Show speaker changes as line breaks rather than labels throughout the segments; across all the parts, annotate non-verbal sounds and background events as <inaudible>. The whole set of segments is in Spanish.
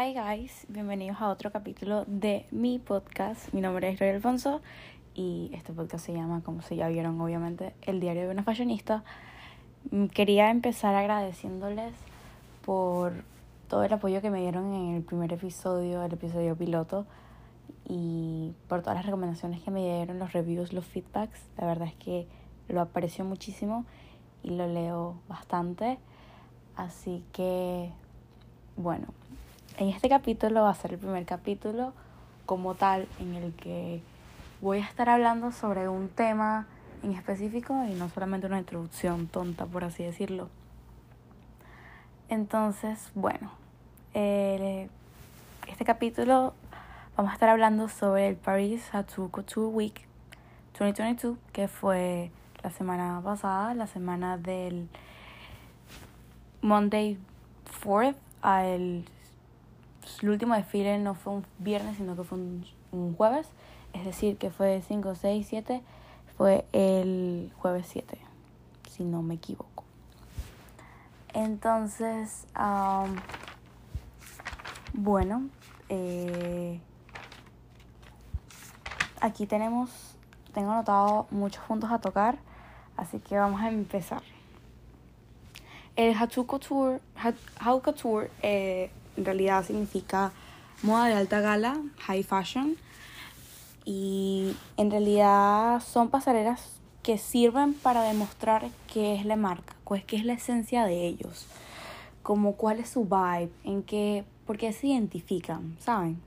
Hi guys, bienvenidos a otro capítulo de mi podcast. Mi nombre es Roy Alfonso y este podcast se llama, como se ya vieron obviamente, El diario de una fashionista. Mm, Quería empezar agradeciéndoles por todo el apoyo que me dieron en el primer episodio, el episodio piloto y por todas las recomendaciones que me dieron, los reviews, los feedbacks. La verdad es que lo aprecio muchísimo y lo leo bastante. Así que, bueno, en este capítulo va a ser el primer capítulo como tal en el que voy a estar hablando sobre un tema en específico y no solamente una introducción tonta, por así decirlo. Entonces, bueno, eh, este capítulo vamos a estar hablando sobre el Paris Haute Couture Week 2022, que fue la semana pasada, la semana del Monday 4th al el último desfile no fue un viernes, sino que fue un, jueves. Es decir, que fue 5, 6, 7. Fue el jueves 7, si no me equivoco. Entonces, bueno, eh, aquí tenemos, tengo anotado muchos puntos a tocar, así que vamos a empezar. El Haute Couture, Haute Couture eh, en realidad significa moda de alta gala, high fashion. Y en realidad son pasarelas que sirven para demostrar qué es la marca, pues qué es la esencia de ellos, como cuál es su vibe, en qué, por qué se identifican, ¿saben?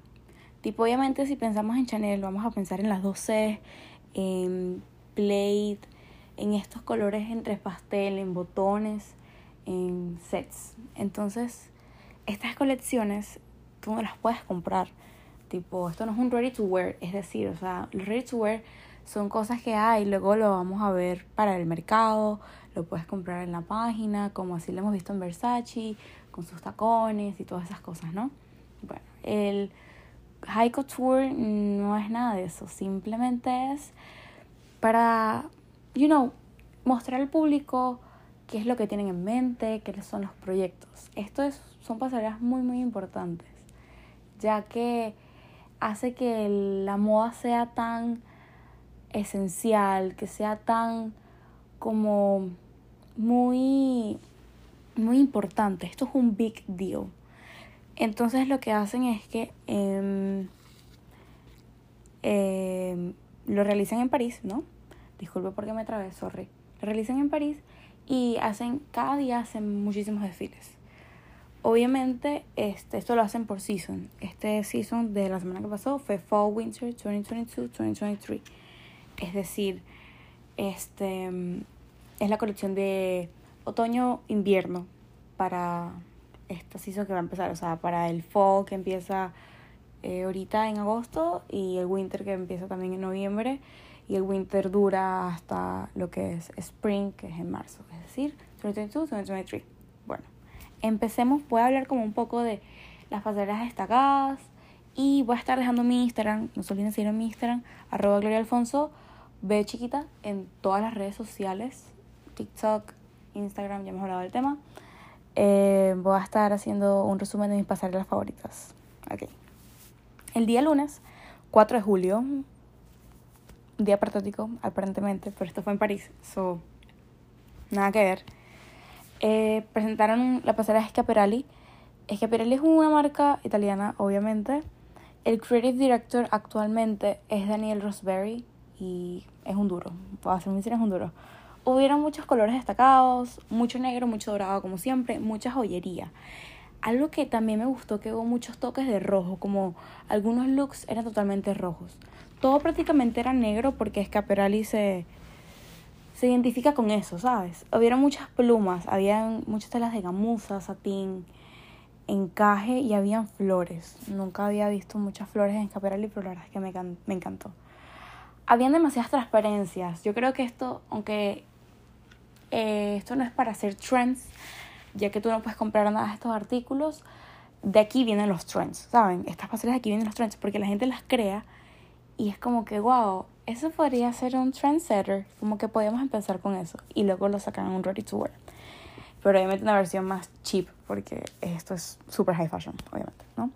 Tipo, obviamente si pensamos en Chanel, vamos a pensar en las 12, en plate, en estos colores entre pastel, en botones, en sets. Entonces, estas colecciones tú no las puedes comprar. Tipo, esto no es un ready to wear, es decir, o sea, los ready to wear son cosas que hay, luego lo vamos a ver para el mercado, lo puedes comprar en la página, como así lo hemos visto en Versace, con sus tacones y todas esas cosas, ¿no? Bueno, el high couture no es nada de eso, simplemente es para, you know, mostrar al público qué es lo que tienen en mente, qué son los proyectos. Esto es, son pasarelas muy, muy importantes, ya que hace que la moda sea tan esencial, que sea tan como muy, muy importante. Esto es un big deal. Entonces lo que hacen es que eh, eh, lo realizan en París, ¿no? Disculpe porque me trabé, sorry. Lo realizan en París y hacen, cada día hacen muchísimos desfiles. Obviamente, este, esto lo hacen por season. Este season de la semana que pasó fue Fall Winter 2022-2023. Es decir, este es la colección de otoño-invierno para esta season que va a empezar. O sea, para el fall que empieza eh, ahorita en agosto y el winter que empieza también en noviembre y el winter dura hasta lo que es spring, que es en marzo, es decir, 2022, 2023. Bueno, empecemos, voy a hablar como un poco de las pasarelas destacadas y voy a estar dejando mi Instagram, no se olviden seguir en mi Instagram, arroba Gloria Alfonso, ve chiquita en todas las redes sociales, TikTok, Instagram, ya hemos hablado del tema. Eh, voy a estar haciendo un resumen de mis pasarelas favoritas. Okay. El día lunes, 4 de julio, día patriótico, aparentemente, pero esto fue en París, so nada que ver. Eh, presentaron la pasarela Schiaparelli. Schiaparelli es una marca italiana, obviamente. El creative director actualmente es Daniel Rosberry y es un duro, puedo hacer es un duro. Hubieron muchos colores destacados, mucho negro, mucho dorado, como siempre, mucha joyería. Algo que también me gustó que hubo muchos toques de rojo, como algunos looks eran totalmente rojos todo prácticamente era negro porque Scaperali se, se identifica con eso, ¿sabes? Había muchas plumas, había muchas telas de gamuza, satín, encaje y habían flores. Nunca había visto muchas flores en Scaperali, pero la verdad es que me, encantó. Habían demasiadas transparencias. Yo creo que esto, aunque eh, esto no es para hacer trends, ya que tú no puedes comprar nada de estos artículos, de aquí vienen los trends, ¿saben? Estas pasarelas de aquí vienen los trends, porque la gente las crea y es como que, wow, eso podría ser un trendsetter. Como que podemos empezar con eso. Y luego lo sacan en un ready to wear. Pero obviamente una versión más cheap, porque esto es super high fashion, obviamente, ¿no?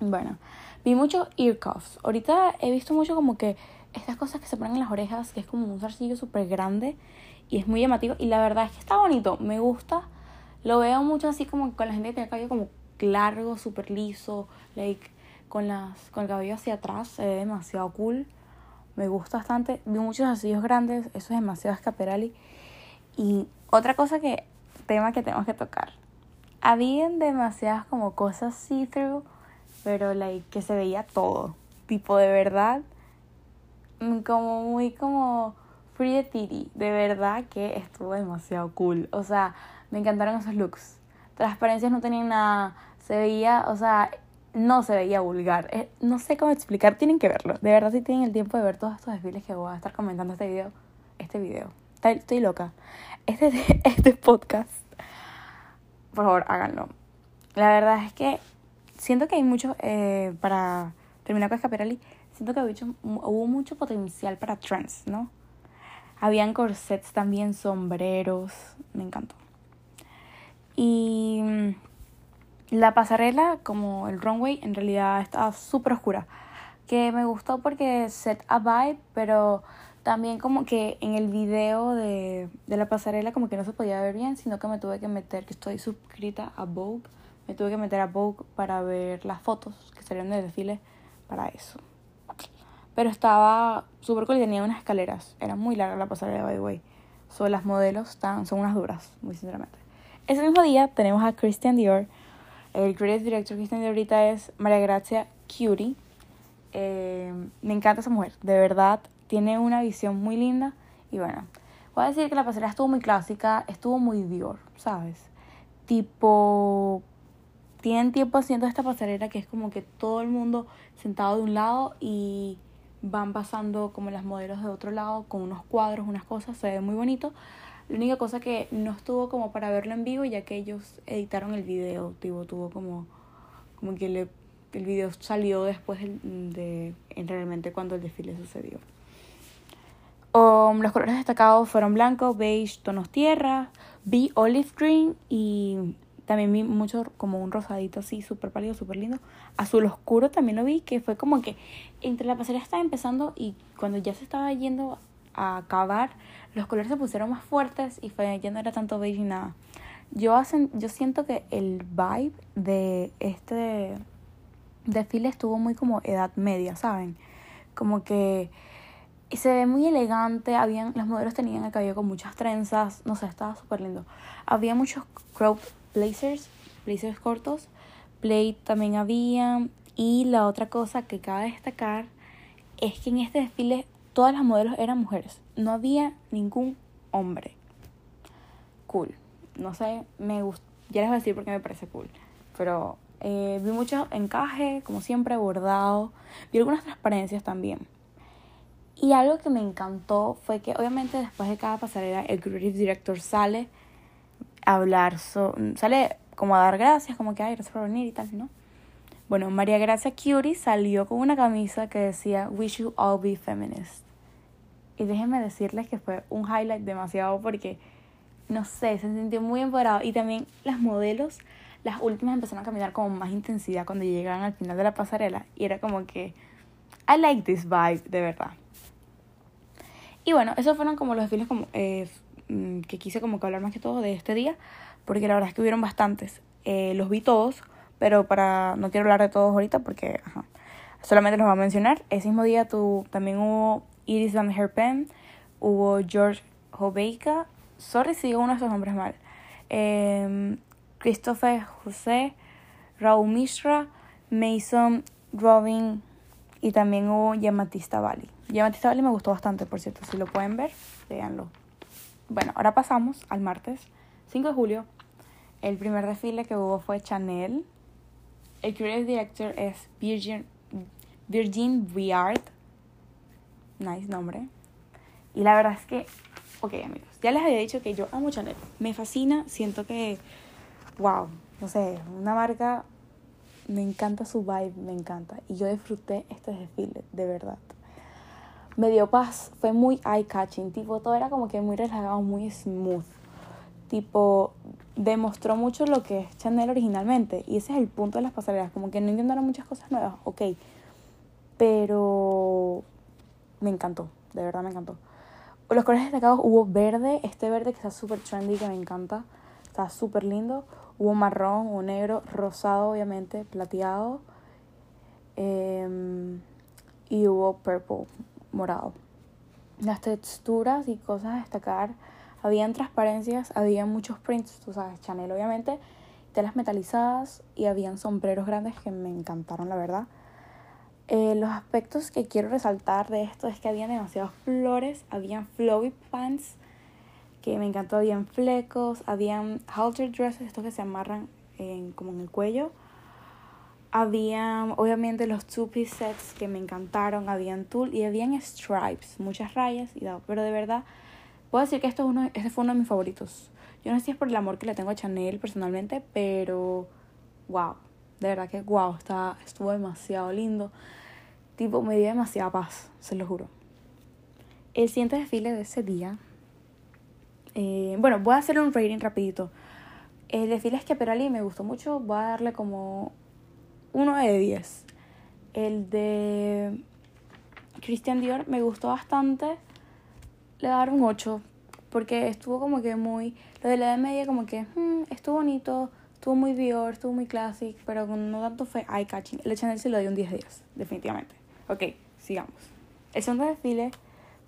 Bueno, vi mucho ear cuffs. Ahorita he visto mucho como que estas cosas que se ponen en las orejas, que es como un zarcillo súper grande y es muy llamativo. Y la verdad es que está bonito, me gusta. Lo veo mucho así como con la gente que tiene el cabello como largo, súper liso, like con, las, con el cabello hacia atrás, se ve demasiado cool. Me gusta bastante. Vi muchos zarcillos grandes, eso es demasiado escaperali. Y otra cosa que, tema que tenemos que tocar. Habían demasiadas como cosas see-through, pero like que se veía todo. Tipo de verdad, mm, como muy como Free the Titty. De verdad que estuvo demasiado cool. O sea, me encantaron esos looks. Transparencias no tenían nada. Se veía, o sea, no se veía vulgar. Eh, no sé cómo explicar, tienen que verlo. De verdad, si tienen el tiempo de ver todos estos desfiles que voy a estar comentando este video. Este video. Estoy loca. Este, <laughs> este podcast. Por favor, háganlo. La verdad es que siento que hay mucho, eh, para terminar con Escaperali, siento que hubo mucho potencial para trends, ¿no? Habían corsets también, sombreros, me encantó. Y mm, la pasarela, como el runway, en realidad estaba súper oscura. Que me gustó porque set a vibe, pero también como que en el video de, de la pasarela como que no se podía ver bien, sino que me tuve que meter, que estoy suscrita a Vogue, me tuve que meter a Vogue para ver las fotos que salieron del desfile para eso. Pero estaba súper cool y tenía unas escaleras. Era muy larga la pasarela, by the way. So, las modelos están, son unas duras, muy sinceramente. Ese mismo día tenemos a Christian Dior. El creative director Christian Dior ahorita es María Gracia Curie. Eh, me encanta esa mujer, de verdad. Tiene una visión muy linda. Y bueno, voy a decir que la pasarela estuvo muy clásica, estuvo muy Dior, ¿sabes? Tipo, tienen tiempo haciendo esta pasarela que es como que todo el mundo sentado de un lado y van pasando como las modelos de otro lado con unos cuadros, unas cosas, se ve muy bonito. La única cosa que no estuvo como para verlo en vivo ya que ellos editaron el video, tipo, tuvo como, como que le, el video salió después de, realmente cuando el desfile sucedió. Um, los colores destacados fueron blanco, beige, tonos tierra, vi olive green y también vi mucho como un rosadito así, súper pálido, súper lindo. Azul oscuro también lo vi, que fue como que entre la pasarela estaba empezando y cuando ya se estaba yendo a acabar, los colores se pusieron más fuertes y fue, ya no era tanto beige ni nada. Yo, hacen, yo siento que el vibe de este desfile estuvo muy como edad media, ¿saben? Como que se ve muy elegante, habían, los modelos tenían el cabello con muchas trenzas, no sé, estaba súper lindo. Había muchos crop blazers, blazers cortos, plate también había. Y la otra cosa que cabe destacar es que en este desfile todas las modelos eran mujeres, no había ningún hombre. Cool. No sé, me gusta, ya les voy a decir porque me parece cool. Pero eh, vi mucho encaje, como siempre, bordado. Vi algunas transparencias también. Y algo que me encantó fue que obviamente después de cada pasarela el creative director sale hablar, sale como a dar gracias, como que, ay, gracias por venir y tal, ¿no? Bueno, María Gracia Curie salió con una camisa que decía We should all be feminists. Y déjenme decirles que fue un highlight demasiado porque, no sé, se sintió muy empoderado. Y también las modelos, las últimas empezaron a caminar con más intensidad cuando llegaron al final de la pasarela. Y era como que, I like this vibe, de verdad. Y bueno, esos fueron como los desfiles como, eh, Mm, que quise como que hablar más que todo de este día, porque la verdad es que hubieron bastantes. Eh, los vi todos, pero para no quiero hablar de todos ahorita porque solamente los voy a mencionar. Ese mismo día tu, también hubo Iris Van Herpen, hubo George Hobeika, sorry si digo uno de esos nombres mal, eh, Christopher José, Raúl Mishra, Mason Robin y también hubo Yamatista Valley. Yamatista Valley me gustó bastante, por cierto, si lo pueden ver, véanlo. Bueno, ahora pasamos al martes 5 de julio. El primer desfile que hubo fue Chanel. El creative director es Virgin, Virgin Viard. Nice nombre. Y la verdad es que, ok amigos, ya les había dicho que yo amo Chanel. Me fascina, siento que, wow, no sé, una marca, me encanta su vibe, me encanta. Y yo disfruté este desfile, de verdad me dio paz, fue muy eye-catching, tipo, todo era como que muy relajado, muy smooth. Tipo, demostró mucho lo que es Chanel originalmente. Y ese es el punto de las pasarelas. Como que no intentaron muchas cosas nuevas, ok. Pero me encantó, de verdad me encantó. Los colores destacados hubo verde, este verde que está súper trendy, que me encanta. Está súper lindo. Hubo marrón, hubo negro, rosado obviamente, plateado. Em, y hubo purple, morado. Las texturas y cosas a destacar. Habían transparencias, había muchos prints, tú sabes, Chanel obviamente, telas metalizadas y habían sombreros grandes que me encantaron, la verdad. Eh, los aspectos que quiero resaltar de esto es que habían demasiadas flores, habían flowy pants, que me encantó, habían flecos, habían halter dresses, estos que se amarran en, como en el cuello. Habían, obviamente, los two-piece sets que me encantaron, habían tulle y habían stripes, muchas rayas, y pero de verdad, puedo decir que esto es uno, este fue uno de mis favoritos. Yo no sé si es por el amor que le tengo a Chanel personalmente, pero wow, de verdad que wow, estuvo demasiado lindo. Tipo, me dio demasiada paz, se lo juro. El siguiente desfile de ese día. Eh, bueno, voy a hacer un rating rapidito. El desfile Schiaparelli me gustó mucho. Voy a darle como 1 de 10. El de Christian Dior me gustó bastante. Le voy a dar un 8. Porque estuvo como que muy... Lo de la edad media como que... Hmm, estuvo bonito Estuvo muy Dior, estuvo muy classic, pero no tanto fue eye-catching. El Chanel se lo dio un 10 días, definitivamente. Ok, sigamos. El segundo desfile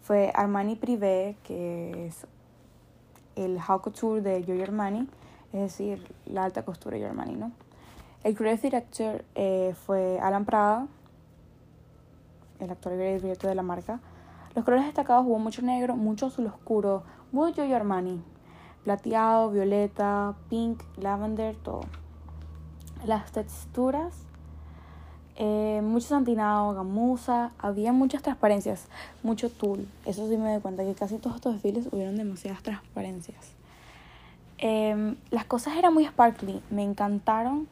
fue Armani Privé, que es el haute couture de Giorgio Armani, es decir, la alta costura de Giorgio Armani, ¿no? El creative director eh, fue Alan Prada, el actor y director de la marca. Los colores destacados hubo mucho negro, mucho azul oscuro, muy Giorgio Armani, plateado, violeta, pink, lavender, todo. Las texturas, eh, mucho santinado, gamuza, había muchas transparencias, mucho tul. Eso sí me doy cuenta que casi todos estos desfiles hubieron demasiadas transparencias. Em, las cosas eran muy sparkly, me encantaron,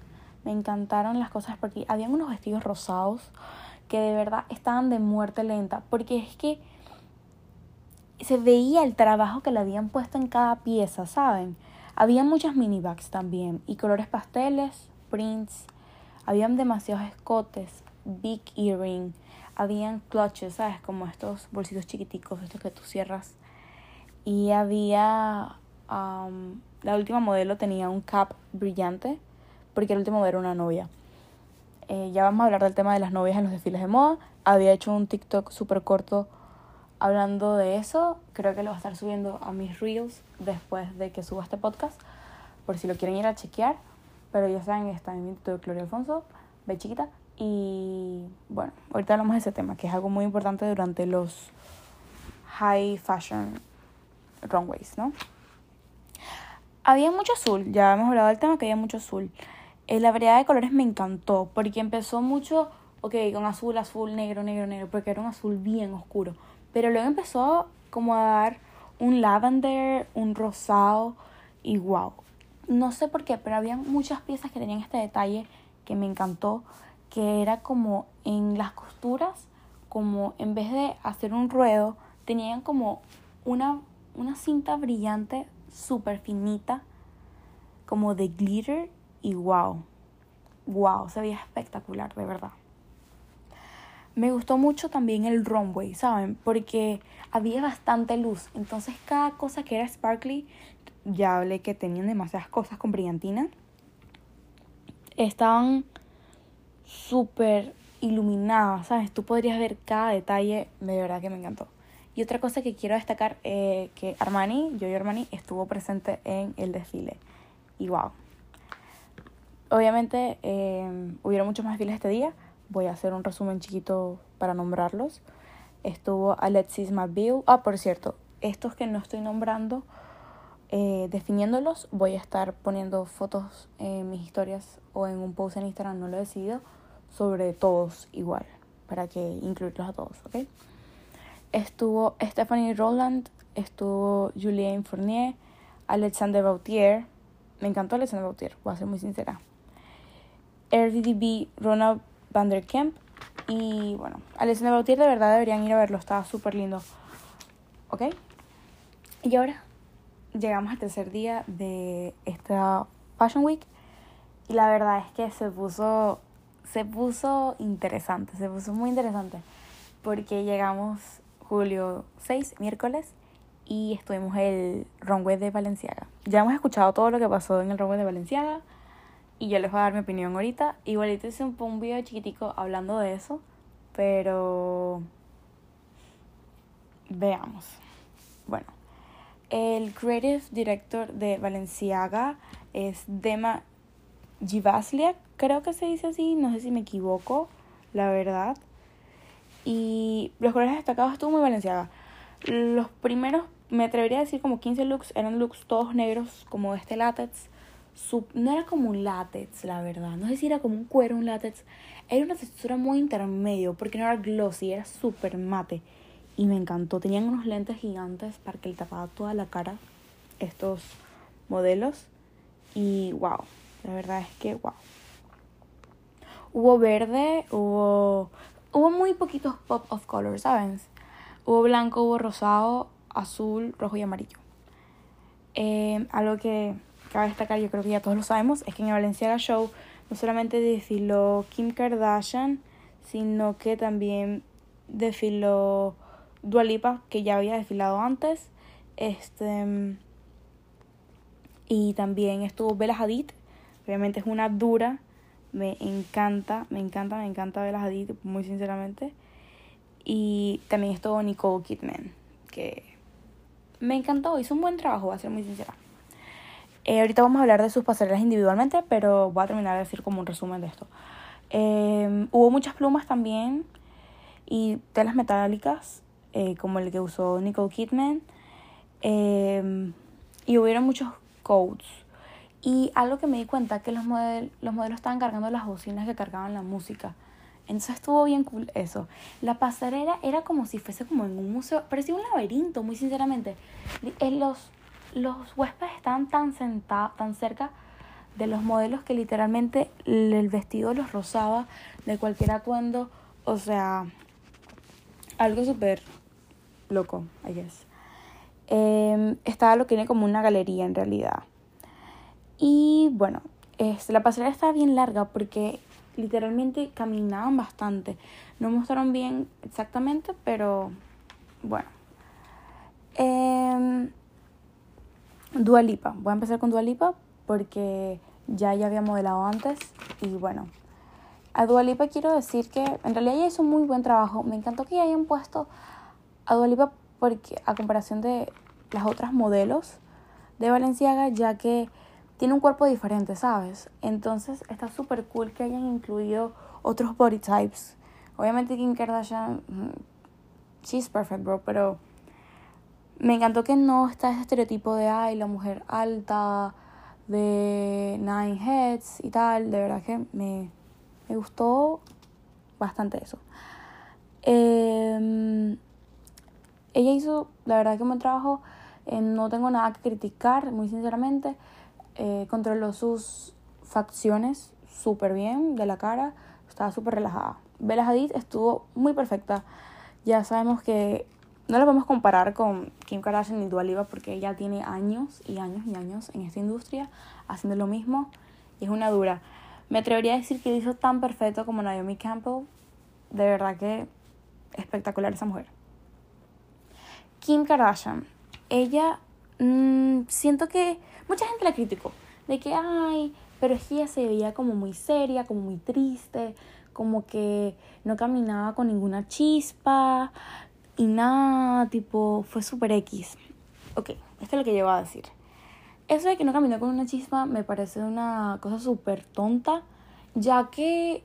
me encantaron las cosas sparkly. Habían unos vestidos rosados que de verdad estaban de muerte lenta, porque es que se veía el trabajo que le habían puesto en cada pieza, ¿saben? Había muchas mini bags también y colores pasteles, prints, habían demasiados escotes, big earring, habían clutches, ¿sabes? Como estos bolsitos chiquiticos, estos que tú cierras. Y había, la última modelo tenía un cap brillante, porque el último era una novia. Eh, ya vamos a hablar del tema de las novias en los desfiles de moda. Había hecho un TikTok súper corto hablando de eso, creo que lo va a estar subiendo a mis reels después de que suba este podcast, por si lo quieren ir a chequear. Pero ya saben, está en mi de Gloria Alfonso, ve chiquita. Y bueno, ahorita hablamos de ese tema, que es algo muy importante durante los high fashion runways, ¿no? Había mucho azul, ya hemos hablado del tema que había mucho azul. Eh, la variedad de colores me encantó, porque empezó mucho, ok, con azul, azul, negro, negro, negro, porque era un azul bien oscuro pero luego empezó como a dar un lavender, un rosado y wow. No sé por qué, pero había muchas piezas que tenían este detalle que me encantó, que era como en las costuras, como en vez de hacer un ruedo, tenían como una, una cinta brillante súper finita, como de glitter y wow. Wow, se veía espectacular, de verdad. Me gustó mucho también el runway, ¿saben? Porque había bastante luz. Entonces cada cosa que era sparkly, ya hablé que tenían demasiadas cosas con brillantina, estaban súper iluminadas, ¿sabes? Tú podrías ver cada detalle, de verdad que me encantó. Y otra cosa que quiero destacar, eh, que Armani, yo y Armani, estuvo presente en el desfile. Y wow. Obviamente eh, hubieron muchos más desfiles este día, voy a hacer un resumen chiquito para nombrarlos. Estuvo Alexis McBeal. Ah, por cierto, estos que no estoy nombrando, eh, definiéndolos, voy a estar poniendo fotos en mis historias o en un post en Instagram, no lo he decidido, sobre todos igual, para que incluirlos a todos, ¿ok? Estuvo Stephanie Roland, estuvo Julien Fournier, Alexander Bautier. Me encantó Alexander Bautier, voy a ser muy sincera. RDB Ronald Van der Kemp. Y bueno, Alexander Bautier de verdad deberían ir a verlo, estaba súper lindo. ¿Ok? Y ahora llegamos al tercer día de esta Fashion Week y la verdad es que se puso, se puso interesante, se puso muy interesante porque llegamos julio 6, miércoles, y estuvimos el runway de Valenciaga. Ya hemos escuchado todo lo que pasó en el runway de Valenciaga y yo les voy a dar mi opinión ahorita. Igualito hice un, un video chiquitico hablando de eso, pero veamos. Bueno, el creative director de Valenciaga es Dema Givaslia, creo que se dice así, no sé si me equivoco, la verdad. Y los colores destacados estuvo muy Valenciaga. Los primeros, me atrevería a decir como 15 looks, eran looks todos negros, como este látex. No era como un látex, la verdad. No sé si era como un cuero, un látex. Era una textura muy intermedio, porque no era glossy, era súper mate. Y me encantó. Tenían unos lentes gigantes para que le tapaba toda la cara estos modelos. Y wow, la verdad es que wow. Hubo verde, hubo hubo muy poquitos pop of color, ¿sabes? Hubo blanco, hubo rosado, azul, rojo y amarillo. Eh, algo que cabe destacar, yo creo que ya todos lo sabemos, es que en el Valenciaga Show no solamente desfiló Kim Kardashian, sino que también desfiló Dualipa, que ya había desfilado antes. Este. Y también estuvo Bella Hadid, obviamente es una dura me encanta, me encanta, me encanta ver las Hadid, muy sinceramente. Y también estuvo Nicole Kidman, que me encantó, hizo un buen trabajo, voy a ser muy sincera. Eh, ahorita vamos a hablar de sus pasarelas individualmente, pero voy a terminar de decir como un resumen de esto. Eh, hubo muchas plumas también y telas metálicas, eh, como el que usó Nicole Kidman. y hubieron muchos codes y algo que me di cuenta que los, model los modelos estaban cargando las bocinas que cargaban la música. Entonces estuvo bien cool eso. La pasarela era como si fuese como en un museo, parecía un laberinto, muy sinceramente. En los, los huéspedes estaban tan sentados, tan cerca de los modelos que literalmente el vestido los rozaba de cualquier atuendo. O sea, algo súper loco, I guess. Eh, estaba lo que tiene como una galería en realidad. Y bueno, este, la pasarela estaba bien larga porque literalmente caminaban bastante. No mostraron bien exactamente, pero bueno. Eh, Dualipa. Voy a empezar con Dualipa porque ya ya había modelado antes. Y bueno, a Dualipa quiero decir que en realidad ella hizo un muy buen trabajo. Me encantó que hayan puesto a Dualipa porque a comparación de las otras modelos de Valenciaga, ya que tiene un cuerpo diferente, ¿sabes? Entonces está súper cool que hayan incluido otros body types. Obviamente Kim Kardashian, mm, she's perfect, bro, pero me encantó que no está ese estereotipo de, ay, la mujer alta, de nine heads y tal. De verdad que me, me gustó bastante eso. Em, ella hizo, la verdad que un buen trabajo. Eh, no tengo nada que criticar, muy sinceramente. Eh, controló sus facciones súper bien de la cara, estaba súper relajada. Bella Hadid estuvo muy perfecta. Ya sabemos que no la podemos comparar con Kim Kardashian ni Dua Lipa porque ella tiene años y años y años en esta industria haciendo lo mismo y es una dura. Me atrevería a decir que hizo tan perfecto como Naomi Campbell. De verdad que espectacular esa mujer. Kim Kardashian. Ella mmm, siento que mucha gente la criticó, de que, ay, pero es que ella se veía como muy seria, como muy triste, como que no caminaba con ninguna chispa y nada, tipo, fue súper X. Ok, esto es lo que yo a decir. Eso de que no caminó con una chispa me parece una cosa súper tonta, ya que,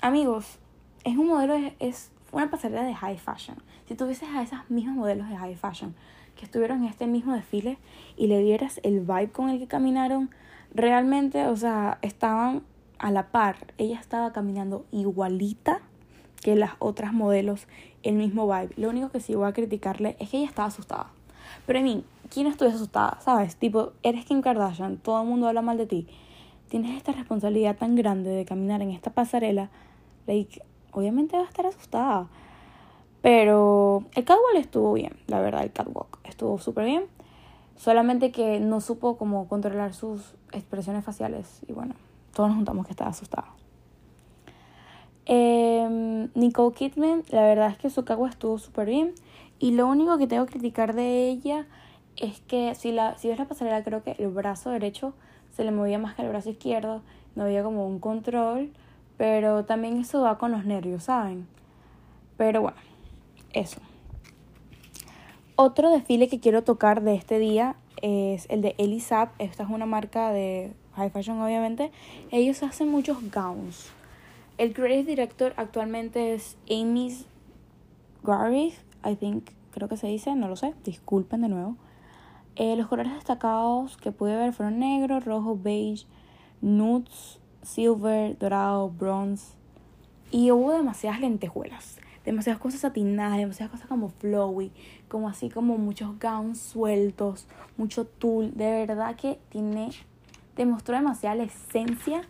amigos, es un modelo, es una pasarela de high fashion. Si tuvieses a esos mismos modelos de high fashion que estuvieron en este mismo desfile y le dieras el vibe con el que caminaron, realmente, o sea, estaban a la par. Ella estaba caminando igualita que las otras modelos, el mismo vibe. Lo único que sí voy a criticarle es que ella estaba asustada. Pero en mí, ¿quién estuviese asustada? ¿Sabes? Tipo, eres Kim Kardashian, todo el mundo habla mal de ti. Tienes esta responsabilidad tan grande de caminar en esta pasarela. Like, obviamente va a estar asustada. Pero el catwalk estuvo bien, la verdad, el catwalk estuvo súper bien. Solamente que no supo cómo controlar sus expresiones faciales. Y bueno, todos nos juntamos que estaba asustada. Eh, Nicole Kidman, la verdad es que su cagua estuvo súper bien. Y lo único que tengo que criticar de ella es que si, la, si ves la pasarela, creo que el brazo derecho se le movía más que el brazo izquierdo. No había como un control. Pero también eso va con los nervios, ¿saben? Pero bueno, eso. Otro desfile que quiero tocar de este día es el de Elisab. Esta es una marca de high fashion, obviamente. Ellos hacen muchos gowns. El creative director actualmente es Amy Garvey, I think, creo que se dice, no lo sé, disculpen de nuevo. Eh, los colores destacados que pude ver fueron negro, rojo, beige, nudes, silver, dorado, bronze. Y hubo demasiadas lentejuelas, demasiadas cosas satinadas, demasiadas cosas como flowy, como así como muchos gowns sueltos, mucho tul. De verdad que tiene, demostró demasiada la esencia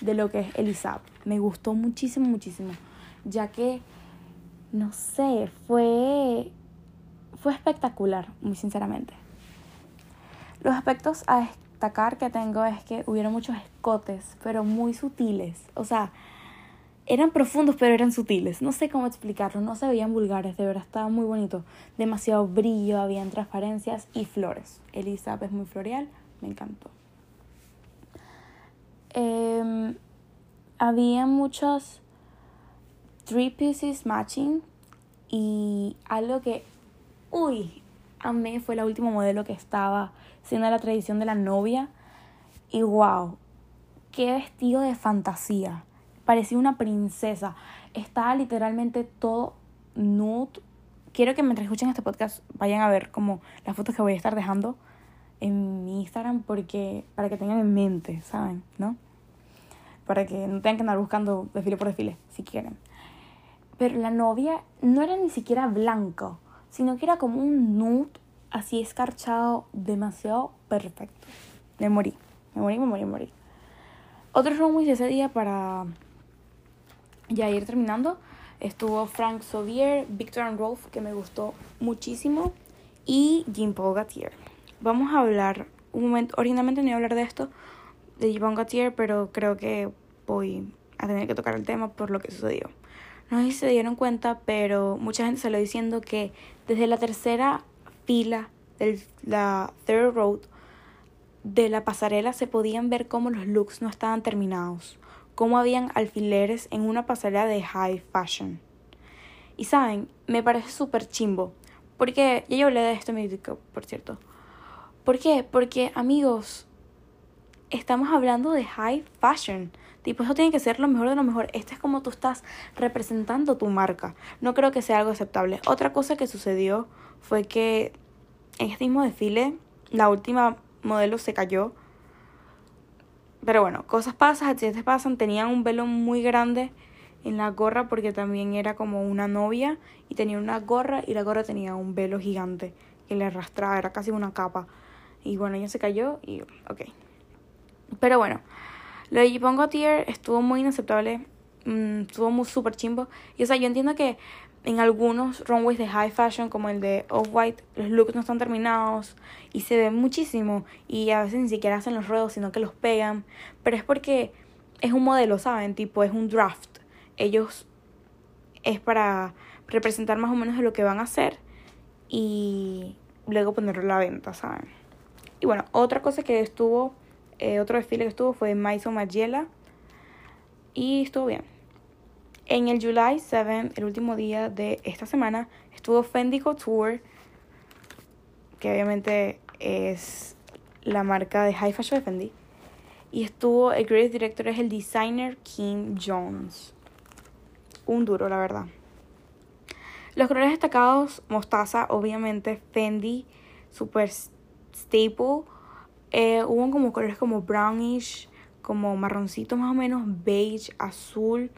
de lo que es Elisab. Me gustó muchísimo, muchísimo. Ya que, no sé, fue, fue espectacular, muy sinceramente. Los aspectos a destacar que tengo es que hubieron muchos escotes, pero muy sutiles. O sea, eran profundos, pero eran sutiles. No sé cómo explicarlo, no se veían vulgares, de verdad estaba muy bonito. Demasiado brillo, habían transparencias y flores. Elizabeth es muy floreal, me encantó. Eh, había muchos three pieces matching y algo que, uy, a mí fue la última modelo que estaba siendo la tradición de la novia y wow, qué vestido de fantasía parecía una princesa. Estaba literalmente todo nude. Quiero que mientras escuchen este podcast vayan a ver como las fotos que voy a estar dejando en mi Instagram porque para que tengan en mente, ¿saben? ¿No? Para que no tengan que andar buscando desfile por desfile, si quieren. Pero la novia no era ni siquiera blanco, sino que era como un nude así escarchado, demasiado perfecto. Me morí, me morí, me morí, me morí. Otros runways de ese día para ya ir terminando, estuvo Frank Sovier, Victor and Rolf, que me gustó muchísimo, y Jean-Paul Gaultier. Vamos a hablar un momento, originalmente no iba a hablar de esto, de Jean-Paul Gaultier, pero creo que voy a tener que tocar el tema por lo que sucedió. No sé si se dieron cuenta, pero mucha gente se lo diciendo que desde la tercera fila de la third road de la pasarela se podían ver cómo los looks no estaban terminados cómo habían alfileres en una pasarela de high fashion. Y saben, me parece súper chimbo. Porque, ya yo hablé de esto en mi por cierto. ¿Por qué? Porque, amigos, estamos hablando de high fashion. Tipo, eso tiene que ser lo mejor de lo mejor. Esto es como tú estás representando tu marca. No creo que sea algo aceptable. Otra cosa que sucedió fue que en este mismo desfile, la última modelo se cayó pero bueno, cosas pasan, accidentes pasan. Tenían un velo muy grande en la gorra porque también era como una novia y tenía una gorra y la gorra tenía un velo gigante que le arrastraba, era casi una capa. Y bueno, ella se cayó y ok. Pero bueno, lo de Pongo Tier estuvo muy inaceptable, mm, estuvo muy súper chimbo. Y o sea, yo entiendo que en algunos runways de high fashion como el de Off-White los looks no están terminados y se ven muchísimo. Y a veces ni siquiera hacen los ruedos sino que los pegan. Pero es porque es un modelo saben tipo es un draft. Ellos es para representar más o menos de lo que van a hacer y luego ponerlo a la venta saben y bueno otra cosa que estuvo eh, otro desfile que estuvo fue Maiso Magella y estuvo bien en el July 7, el último día de esta semana, estuvo Fendi Couture, que obviamente es la marca de high fashion de Fendi. Y estuvo, el creative director es el designer Kim Jones. Un duro, la verdad. Los colores destacados, mostaza, obviamente, Fendi, super staple. Eh, hubo como colores como brownish, como marroncito más o menos, beige, azul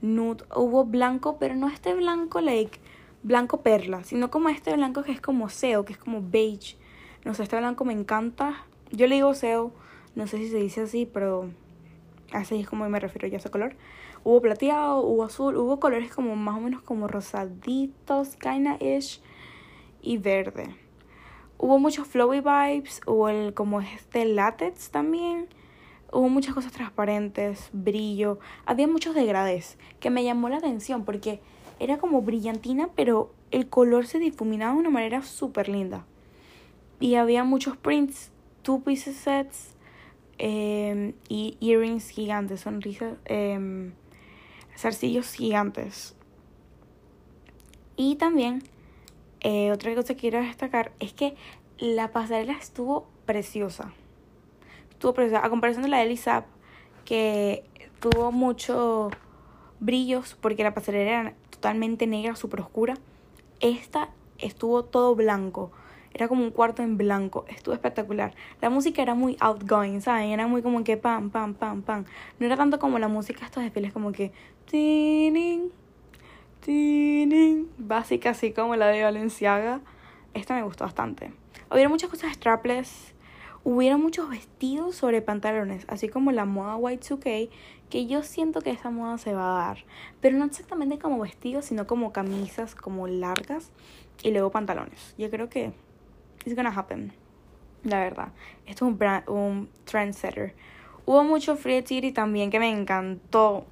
nude. Hubo blanco, pero no este blanco like blanco perla, sino como este blanco que es como SEO, que es como beige. No sé, este blanco me encanta. Yo le digo SEO, no sé si se dice así, pero así es como me refiero yo a ese color. Hubo plateado, hubo azul, hubo colores como más o menos como rosaditos, kinda ish, y verde. Hubo muchos flowy vibes, hubo el, como este látex también. Hubo muchas cosas transparentes, brillo. Había muchos degradés que me llamó la atención porque era como brillantina, pero el color se difuminaba de una manera súper linda. Y había muchos prints, two pieces sets em, y earrings gigantes, sonrisas, eh, zarcillos gigantes. Y también, eh, otra cosa que quiero destacar es que la pasarela estuvo preciosa. Estuvo preciosa. A comparación de la de Elisab, que tuvo mucho brillos porque la pasarela era totalmente negra, súper oscura. Esta estuvo todo blanco. Era como un cuarto en blanco. Estuvo espectacular. La música era muy outgoing, ¿saben? Era muy como que pam, pam, pam, pam. No era tanto como la música de estos desfiles como que... Básica, así como la de Valenciaga. Esta me gustó bastante. Hubieron muchas cosas strapless. Hubieron muchos vestidos sobre pantalones, así como la moda Y2K, que yo siento que esa moda se va a dar. Pero no exactamente como vestidos, sino como camisas como largas y luego pantalones. Yo creo que it's gonna happen. La verdad. Esto es un, brand, un trendsetter. Hubo mucho free también que me encantó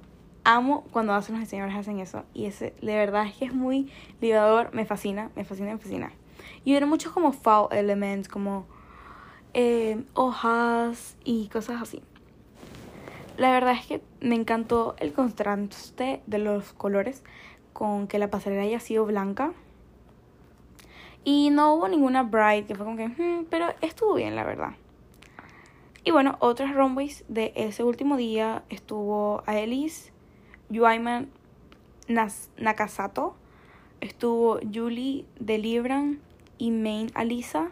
amo cuando hacen los diseñadores hacen eso. Y ese, de verdad es que es muy liberador, me fascina, me fascina, me fascina. Y hubo muchos como fall elements, como eh, hojas y cosas así. La verdad es que me encantó el contraste de los colores con que la pasarela haya sido blanca. Y no hubo ninguna bright que fue como que, hmm", pero estuvo bien, la verdad. Y bueno, otras runways de ese último día estuvo a Elise Yuaiman Nakasato, estuvo Julie Delibran, Main Alisa,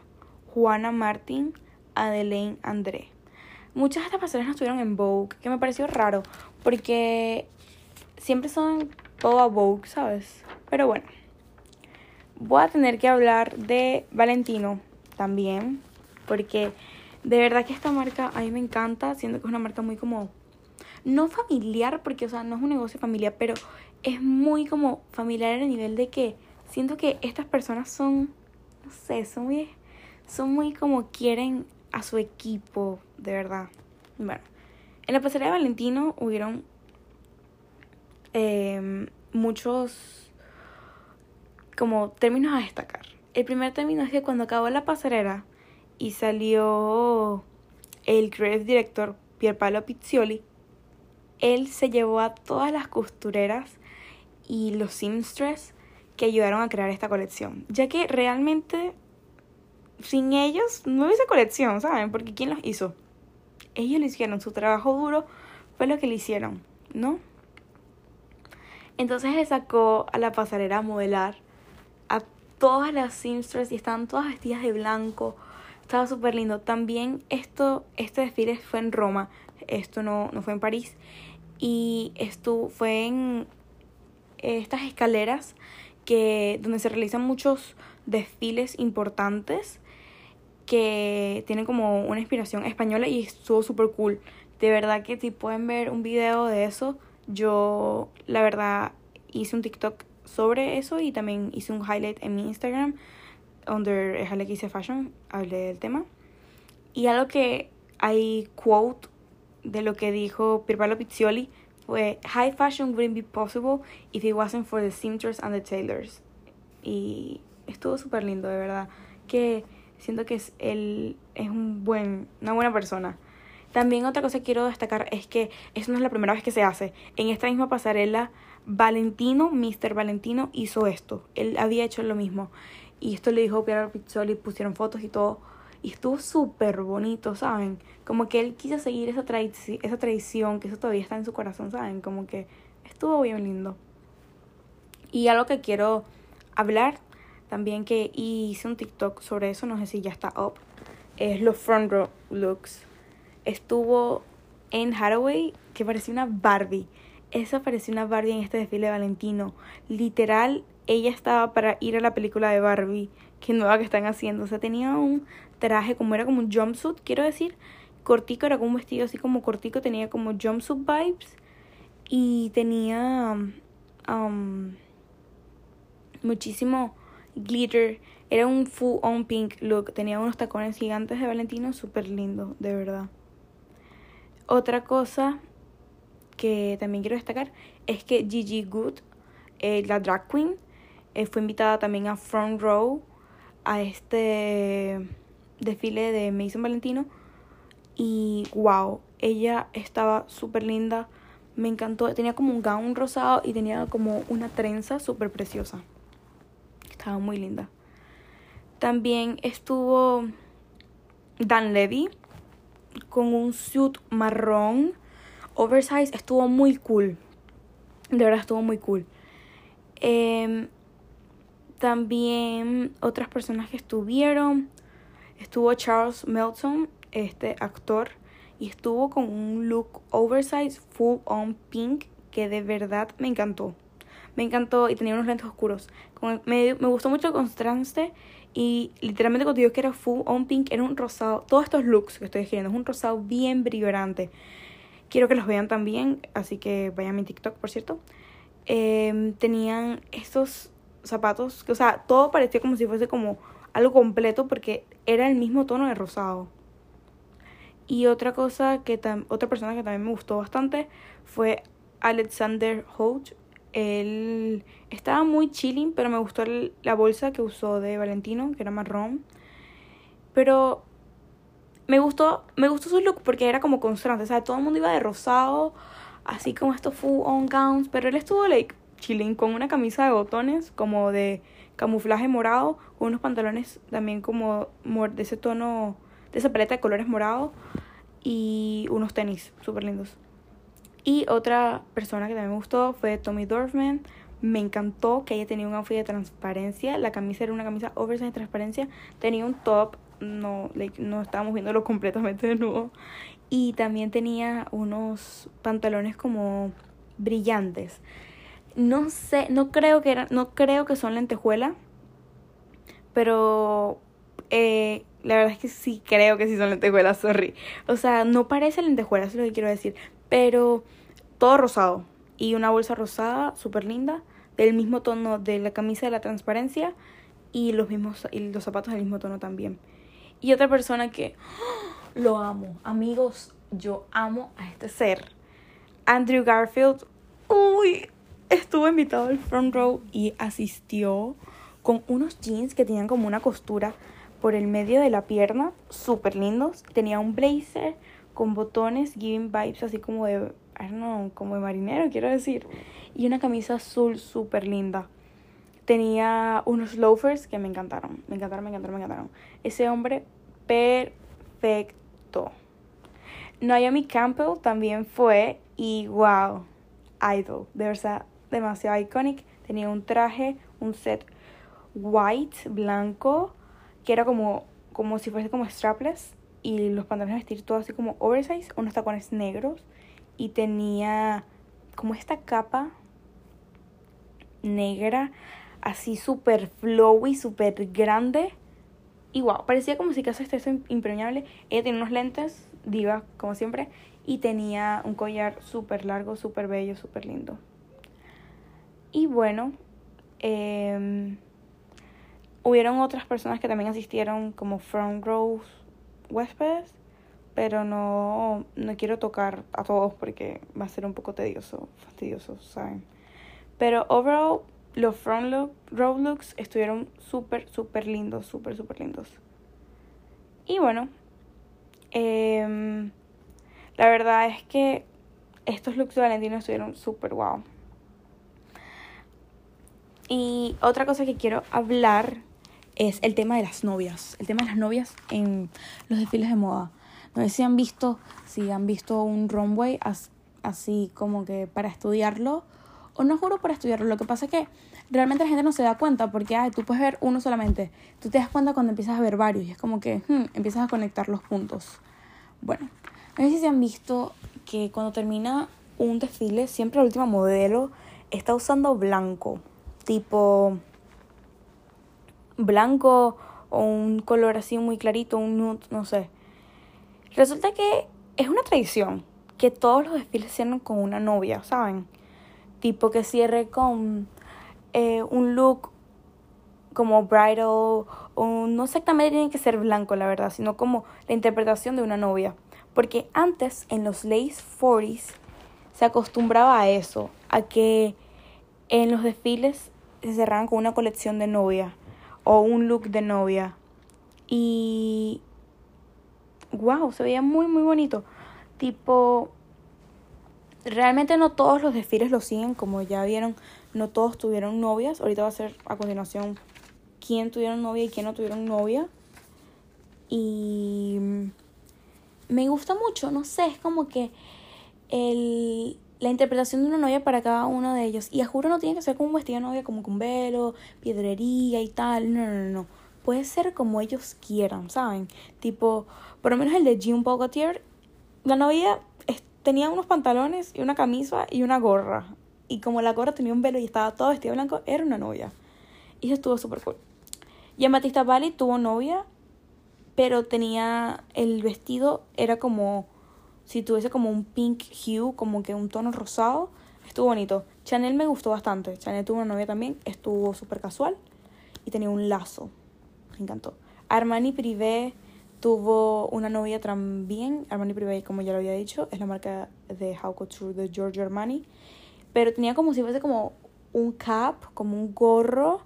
Juana Martin, Adelaine André. Muchas de estas pasarelas no estuvieron en Vogue, que me pareció raro, porque siempre son todo a Vogue, ¿sabes? Pero bueno, voy a tener que hablar de Valentino también, porque de verdad que esta marca a mí me encanta, siendo que es una marca muy como no familiar, porque, o sea, no es un negocio familiar, pero es muy como familiar a nivel de que siento que estas personas son, no sé, son muy, son muy como quieren a su equipo, de verdad. Bueno, en la pasarela de Valentino hubieron em, muchos como términos a destacar. El primer término es que cuando acabó la pasarela y salió el creative director Pierpaolo Pizzioli, él se llevó a todas las costureras y los seamstress que ayudaron a crear esta colección, ya que realmente sin ellos no hubiese colección, ¿saben? Porque ¿quién los hizo? Ellos lo hicieron, su trabajo duro fue lo que le hicieron, ¿no? Entonces le sacó a la pasarela a modelar a todas las seamstress y estaban todas vestidas de blanco. Estaba súper lindo. También esto, este desfile fue en Roma, esto no, no fue en París. Y esto fue en estas escaleras que donde se realizan muchos desfiles importantes que tienen como una inspiración española y estuvo súper cool. De verdad que si pueden ver un video de eso, yo la verdad hice un TikTok sobre eso y también hice un highlight en mi Instagram, que hice fashion, hablé del tema. Y algo que hay quote de lo que dijo Pierpaolo Pizzioli fue High fashion wouldn't be possible if it wasn't for the seamsters and the tailors. Y estuvo súper lindo, de verdad. Que siento que es, él es un buen, una buena persona. También otra cosa que quiero destacar es que eso no es la primera vez que se hace. En esta misma pasarela, Valentino, Mr. Valentino, hizo esto. Él había hecho lo mismo. Y esto le dijo Piero Pizzoli, pusieron fotos y todo. Y estuvo súper bonito, ¿saben? Como que él quiso seguir esa, esa tradición, que eso todavía está en su corazón, ¿saben? Como que estuvo bien lindo. Y algo que quiero hablar también que hice un TikTok sobre eso, no sé si ya está up, es los front row looks. Estuvo en Hathaway que parecía una Barbie. Esa parecía una Barbie en este desfile de Valentino. Literal, ella estaba para ir a la película de Barbie que nueva que están haciendo. O sea, tenía un traje como era como un jumpsuit, quiero decir. Cortico, era como un vestido así como cortico, tenía como jumpsuit vibes. Y tenía um, muchísimo glitter Era un full on pink look. Tenía unos tacones gigantes de Valentino, súper lindo, de verdad. Otra cosa que también quiero destacar es que Gigi Good, eh, la drag queen, eh, fue invitada también a Front Row a este desfile de Mason Valentino. Y wow, ella estaba súper linda. Me encantó. Tenía como un gown rosado y tenía como una trenza súper preciosa. Estaba muy linda. También estuvo Dan Levy con un suit marrón oversize. Estuvo muy cool. De verdad estuvo muy cool. Em, también otras personas que estuvieron. Estuvo Charles Melton, este actor, y estuvo con un look oversize full on pink que de verdad me encantó. Me encantó y tenía unos lentes oscuros. me, me gustó mucho el contraste y literalmente cuando digo que era full on pink, era un rosado. Todos estos looks que estoy escribiendo es un rosado bien brillante. Quiero que los vean también, así que vayan a mi TikTok, por cierto. Em, tenían estos zapatos, o sea, todo parecía como si fuese como algo completo porque era el mismo tono de rosado. Y otra cosa que otra persona que también me gustó bastante fue Alexander Holt, él estaba muy chilling, pero me gustó la bolsa que usó de Valentino, que era marrón. Pero me gustó, me gustó su look porque era como constante. O sea, todo el mundo iba de rosado, así como estos full on gowns. Pero él estuvo like chilling con una camisa de botones, como de camuflaje morado, unos pantalones también como de ese tono, de esa paleta de colores morado y unos tenis súper lindos. Y otra persona que también me gustó fue Tommy Dorfman. Me encantó que ella tenía un outfit de transparencia. La camisa era una camisa oversize de transparencia. Tenía un top, no, no estábamos viéndolo <laughs> completamente de nuevo. Y también tenía unos pantalones como brillantes. No sé, no creo que eran, no creo que son lentejuela. Pero eh, la verdad es que sí creo que sí son lentejuelas, sorry. O sea, no parece lentejuelas, es lo que quiero decir pero todo rosado y una bolsa rosada súper linda del mismo tono de la camisa de la transparencia y los mismos y los zapatos del mismo tono también. Y otra persona que ¡ah! lo amo, amigos, yo amo a este ser. Andrew Garfield, uy, estuvo invitado al front row y asistió con unos jeans que tenían como una costura por el medio de la pierna, súper lindos. Tenía un blazer con botones, giving vibes así como de, I don't know, como de marinero, quiero decir. Y una camisa azul súper linda. Tenía unos loafers que me encantaron, me encantaron, me encantaron, me encantaron. Ese hombre perfecto. Naomi Campbell también fue y wow, idol, de verdad, demasiado iconic. Tenía un traje, un set white, blanco, que era como, como si fuese como strapless y los pantalones vestir todo así como oversize, unos tacones negros y tenía como esta capa negra así súper flowy, súper grande. Y wow, parecía como si casi estuviese impermeable. Ella tenía unos lentes, diva, como siempre, y tenía un collar súper largo, súper bello, súper lindo. Y bueno, eh, hubieron otras personas que también asistieron, como front rows huéspedes, pero no, no quiero tocar a todos porque va a ser un poco tedioso, fastidioso, ¿saben? Pero overall, los front look, row looks estuvieron súper, súper lindos, súper, súper lindos. Y bueno, em, la verdad es que estos looks de Valentino estuvieron súper wow. Y otra cosa que quiero hablar es el tema de las novias. El tema de las novias en los desfiles de moda. No sé si han visto, si han visto un runway así como que para estudiarlo. O no juro para estudiarlo. Lo que pasa es que realmente la gente no se da cuenta porque ay, tú puedes ver uno solamente. Tú te das cuenta cuando empiezas a ver varios y es como que hmm, empiezas a conectar los puntos. Bueno, no sé si han visto que cuando termina un desfile, siempre el último modelo está usando blanco. Tipo blanco o un color así muy clarito, un nude, no sé. Resulta que es una tradición que todos los desfiles cierren con una novia, ¿saben? Tipo que cierre con eh, un look como bridal o no exactamente tiene que ser blanco, la verdad, sino como la interpretación de una novia. Porque antes, en los late 40s, se acostumbraba a eso, a que en los desfiles se cerraban con una colección de novia o un look de novia. Y wow, se veía muy muy bonito. Tipo realmente no todos los desfiles lo siguen, como ya vieron, no todos tuvieron novias. Ahorita va a ser a continuación quién tuvieron novia y quién no tuvieron novia. Y me gusta mucho, no sé, es como que el, la interpretación de una novia para cada uno de ellos. Y a juro no tiene que ser como un vestido de novia, como con velo, piedrería y tal. No, no, no. Puede ser como ellos quieran, ¿saben? Tipo, por lo menos el de Jean Paul la novia tenía unos pantalones y una camisa y una gorra. Y como la gorra tenía un velo y estaba todo vestido blanco, era una novia. Y eso estuvo súper cool. Y Batista Bali tuvo novia pero tenía el vestido, era como si tuviese como un pink hue, como que un tono rosado. Estuvo bonito. Chanel me gustó bastante. Chanel tuvo una novia también, estuvo súper casual y tenía un lazo. Me encantó. Armani Privé tuvo una novia también. Armani Privé, como ya lo había dicho, es la marca de How Couture de Giorgio Armani. Pero tenía como si fuese como un cap, como un gorro.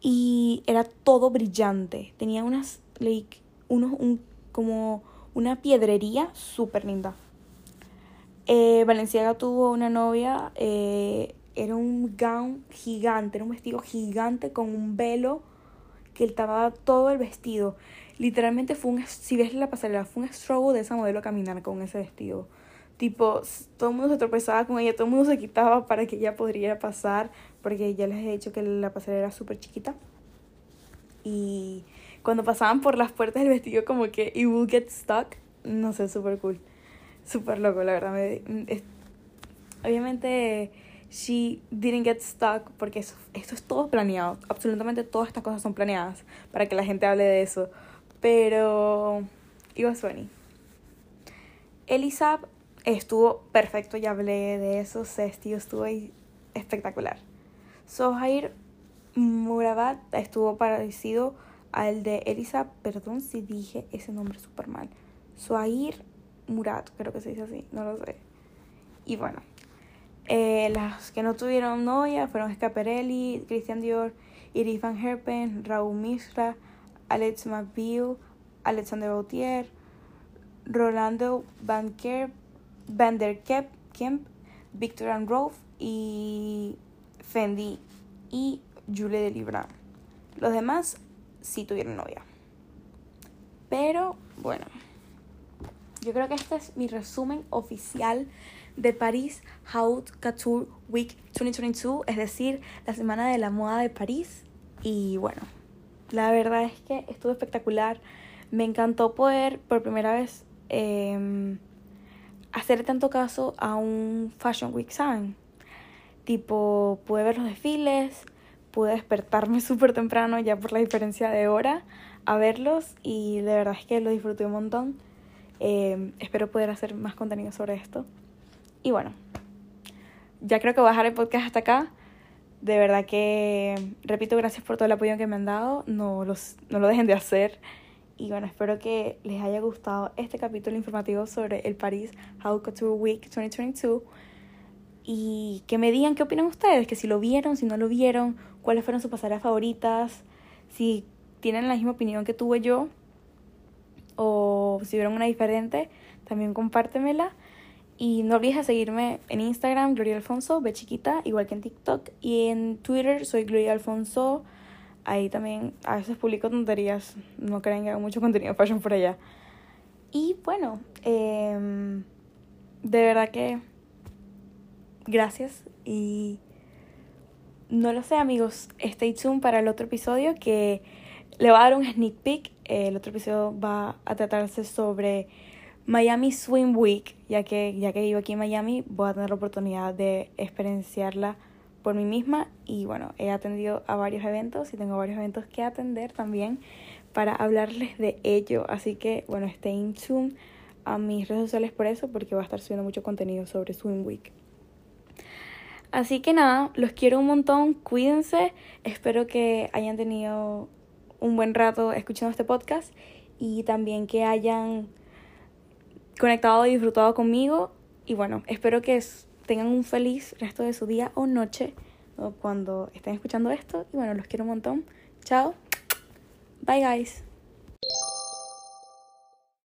Y era todo brillante. Tenía unas like, unos, un, como una piedrería súper linda. Eh, Valenciaga tuvo una novia, eh, era un gown gigante, era un vestido gigante con un velo que tapaba todo el vestido. Literalmente fue un, si ves la pasarela, fue un strobo de esa modelo caminar con ese vestido. Tipo, todo el mundo se tropezaba con ella, todo el mundo se quitaba para que ella podría pasar, porque ya les he dicho que la pasarela era súper chiquita. Y cuando pasaban por las puertas del vestido como que it will get stuck, no sé, súper cool. Súper loco, la verdad. Me, obviamente, she didn't get stuck porque eso, esto es todo planeado. Absolutamente todas estas cosas son planeadas para que la gente hable de eso. Pero it was funny. Elisab estuvo perfecto, ya hablé de eso. Sesti estuvo ahí espectacular. Sohair Murabad estuvo parecido al de Elisa, perdón si dije ese nombre súper mal. Suair Murat, creo que se dice así, no lo sé. Y bueno, eh, las que no tuvieron novia fueron Scaparelli, Christian Dior, Iris Van Herpen, Raúl Misra, Alex McBeal, Alexander Bautier, Rolando Van, Van der Kemp, Victor and y Fendi y Julie de Libra. Los demás si tuvieron novia. Pero bueno, yo creo que este es mi resumen oficial de París Haute Couture Week 2022, es decir, la semana de la moda de París. Y bueno, la verdad es que estuvo espectacular. Me encantó poder por primera vez eh, hacer tanto caso a un Fashion Week, ¿saben? Tipo, pude ver los desfiles, pude despertarme <laughs> súper temprano ya por la diferencia de hora a verlos y de verdad es que lo disfruté un montón. Eh, espero poder hacer más contenido sobre esto. Y bueno, ya creo que voy a dejar el podcast hasta acá. De verdad que, repito, gracias por todo el apoyo que me han dado. No, los, no lo dejen de hacer. Y bueno, espero que les haya gustado este capítulo informativo sobre el Paris How Couture Week 2022 y que me digan qué opinan ustedes, que si lo vieron, si no lo vieron, cuáles fueron sus pasarelas favoritas, si tienen la misma opinión que tuve yo o si vieron una diferente, también compártemela. Y no olvides seguirme en Instagram, Gloria Alfonso, ve chiquita, igual que en TikTok. Y en Twitter soy Gloria Alfonso. Ahí también a veces publico tonterías. No creen que hago mucho contenido fashion por allá. Y bueno, em, de verdad que gracias y no lo sé amigos, stay tuned para el otro episodio que le va a dar un sneak peek. El otro episodio va a tratarse sobre Miami Swim Week, ya que ya que vivo aquí en Miami voy a tener la oportunidad de experienciarla por mí misma y bueno, he atendido a varios eventos y tengo varios eventos que atender también para hablarles de ello, así que bueno, stay tuned a mis redes sociales por eso porque va a estar subiendo mucho contenido sobre Swim Week. Así que nada, los quiero un montón, cuídense, espero que hayan tenido un buen rato escuchando este podcast y también que hayan conectado y disfrutado conmigo y bueno, espero que tengan un feliz resto de su día o noche cuando estén escuchando esto y bueno, los quiero un montón. Chao. Bye guys.